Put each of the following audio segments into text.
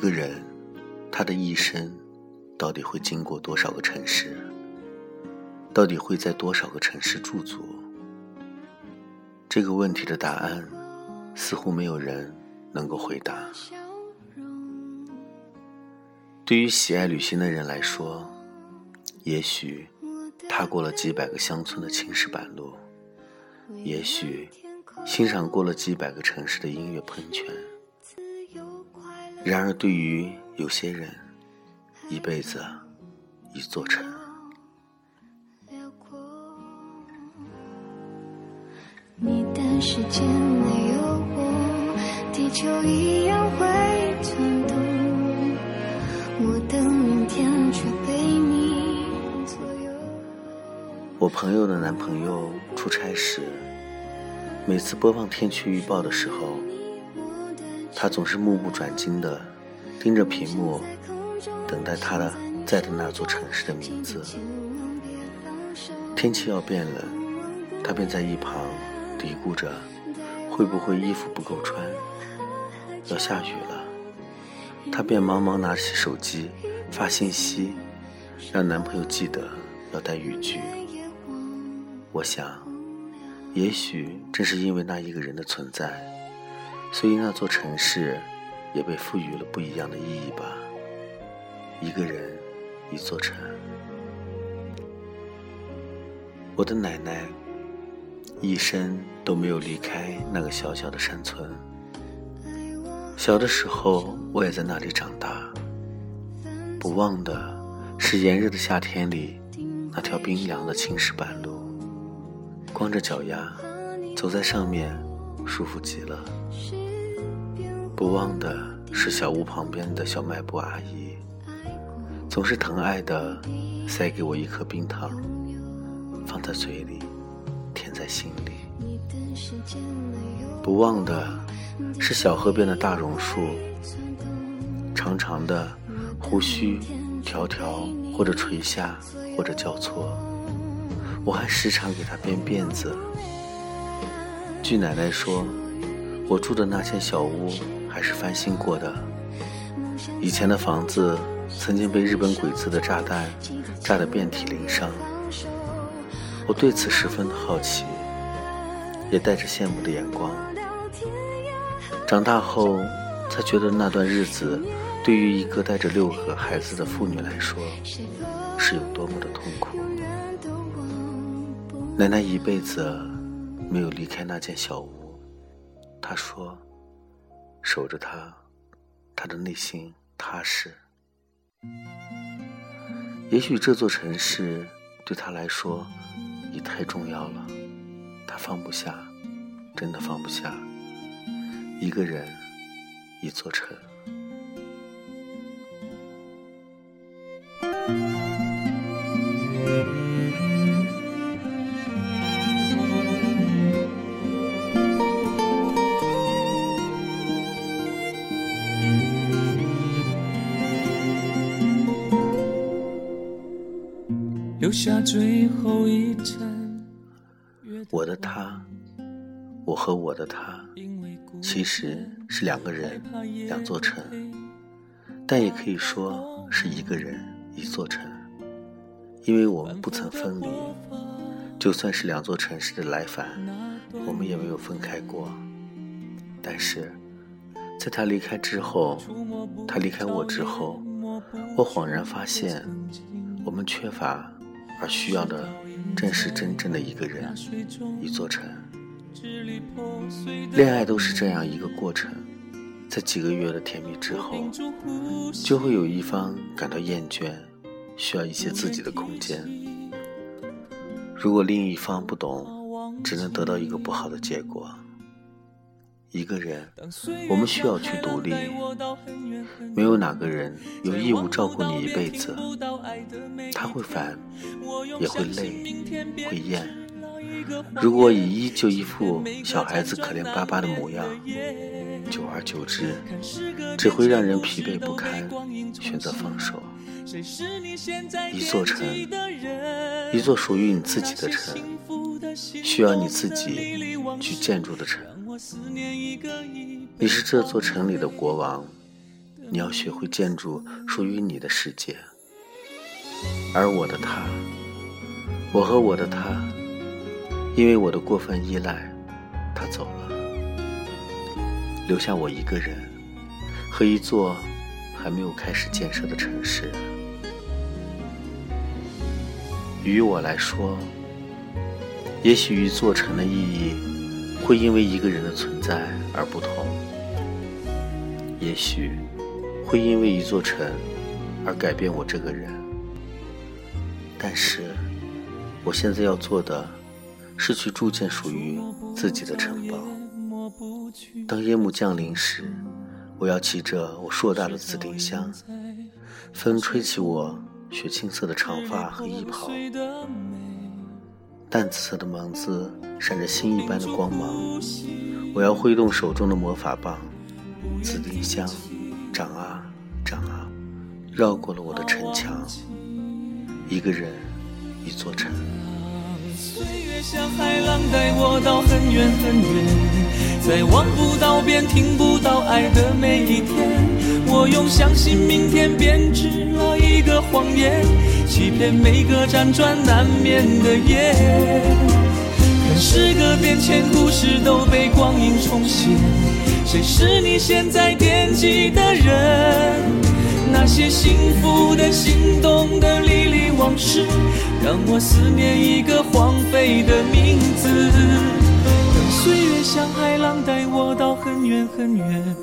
一个人，他的一生到底会经过多少个城市？到底会在多少个城市驻足？这个问题的答案，似乎没有人能够回答。对于喜爱旅行的人来说，也许踏过了几百个乡村的青石板路，也许欣赏过了几百个城市的音乐喷泉。然而，对于有些人，一辈子一座城。你的世界没有我，地球一样会转动。我的明天却被你左右。我朋友的男朋友出差时，每次播放天气预报的时候，他总是目不转睛的盯着屏幕，等待他的在的那座城市的名字。天气要变冷，他便在一旁。嘀咕着，会不会衣服不够穿？要下雨了，她便忙忙拿起手机发信息，让男朋友记得要带雨具。我想，也许正是因为那一个人的存在，所以那座城市也被赋予了不一样的意义吧。一个人，一座城。我的奶奶。一生都没有离开那个小小的山村。小的时候，我也在那里长大。不忘的是炎热的夏天里那条冰凉的青石板路，光着脚丫走在上面，舒服极了。不忘的是小屋旁边的小卖部阿姨，总是疼爱的塞给我一颗冰糖，放在嘴里。甜在心里，不忘的是小河边的大榕树，长长的胡须，条条或者垂下，或者交错。我还时常给它编辫子。据奶奶说，我住的那间小屋还是翻新过的。以前的房子曾经被日本鬼子的炸弹炸得遍体鳞伤。我对此十分的好奇，也带着羡慕的眼光。长大后，才觉得那段日子对于一个带着六个孩子的妇女来说，是有多么的痛苦。奶奶一辈子没有离开那间小屋，他说：“守着她，他的内心踏实。”也许这座城市对他来说。已太重要了，他放不下，真的放不下。一个人，一座城。留下最后一我的他，我和我的他，其实是两个人，两座城，但也可以说是一个人，一座城，因为我们不曾分离，就算是两座城市的来返，我们也没有分开过。但是，在他离开之后，他离开我之后，我恍然发现，我们缺乏。而需要的，正是真正的一个人，一座城。恋爱都是这样一个过程，在几个月的甜蜜之后，就会有一方感到厌倦，需要一些自己的空间。如果另一方不懂，只能得到一个不好的结果。一个人，我们需要去独立。没有哪个人有义务照顾你一辈子。他会烦，也会累，会厌。如果你依旧一副小孩子可怜巴巴的模样，久而久之，只会让人疲惫不堪，选择放手。一座城，一座属于你自己的城，需要你自己去建筑的城。你是这座城里的国王，你要学会建筑属于你的世界。而我的他，我和我的他，因为我的过分依赖，他走了，留下我一个人和一座还没有开始建设的城市。于我来说，也许一座城的意义会因为一个人的存在而不同，也许会因为一座城而改变我这个人。但是，我现在要做的，是去筑建属于自己的城堡。当夜幕降临时，我要骑着我硕大的紫丁香，风吹起我雪青色的长发和衣袍，淡紫色的芒子闪着星一般的光芒。我要挥动手中的魔法棒，紫丁香长啊长啊，绕过了我的城墙。一个人，一座城。岁月像海浪带我到很远很远，在望不到边、听不到爱的每一天，我用相信明天编织了一个谎言，欺骗每个辗转难眠的夜。看时隔变迁，故事都被光阴重写，谁是你现在惦记的人？那些幸福的、心动的、历历往事，让我思念一个荒废的名字。让岁月像海浪带我到很远很远，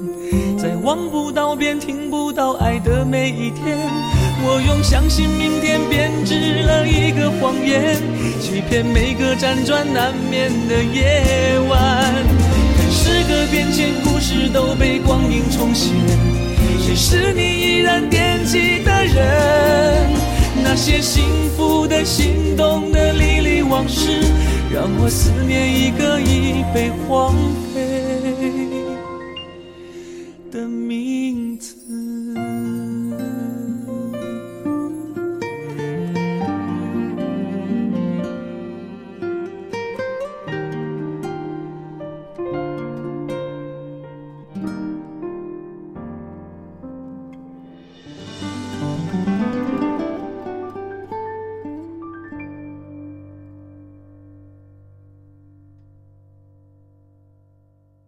在望不到边、听不到爱的每一天，我用相信明天编织了一个谎言，欺骗每个辗转难眠的夜晚。看时隔变迁，故事都被光阴重写。谁是你依然惦记的人？那些幸福的、心动的、历历往事，让我思念一个已被荒废。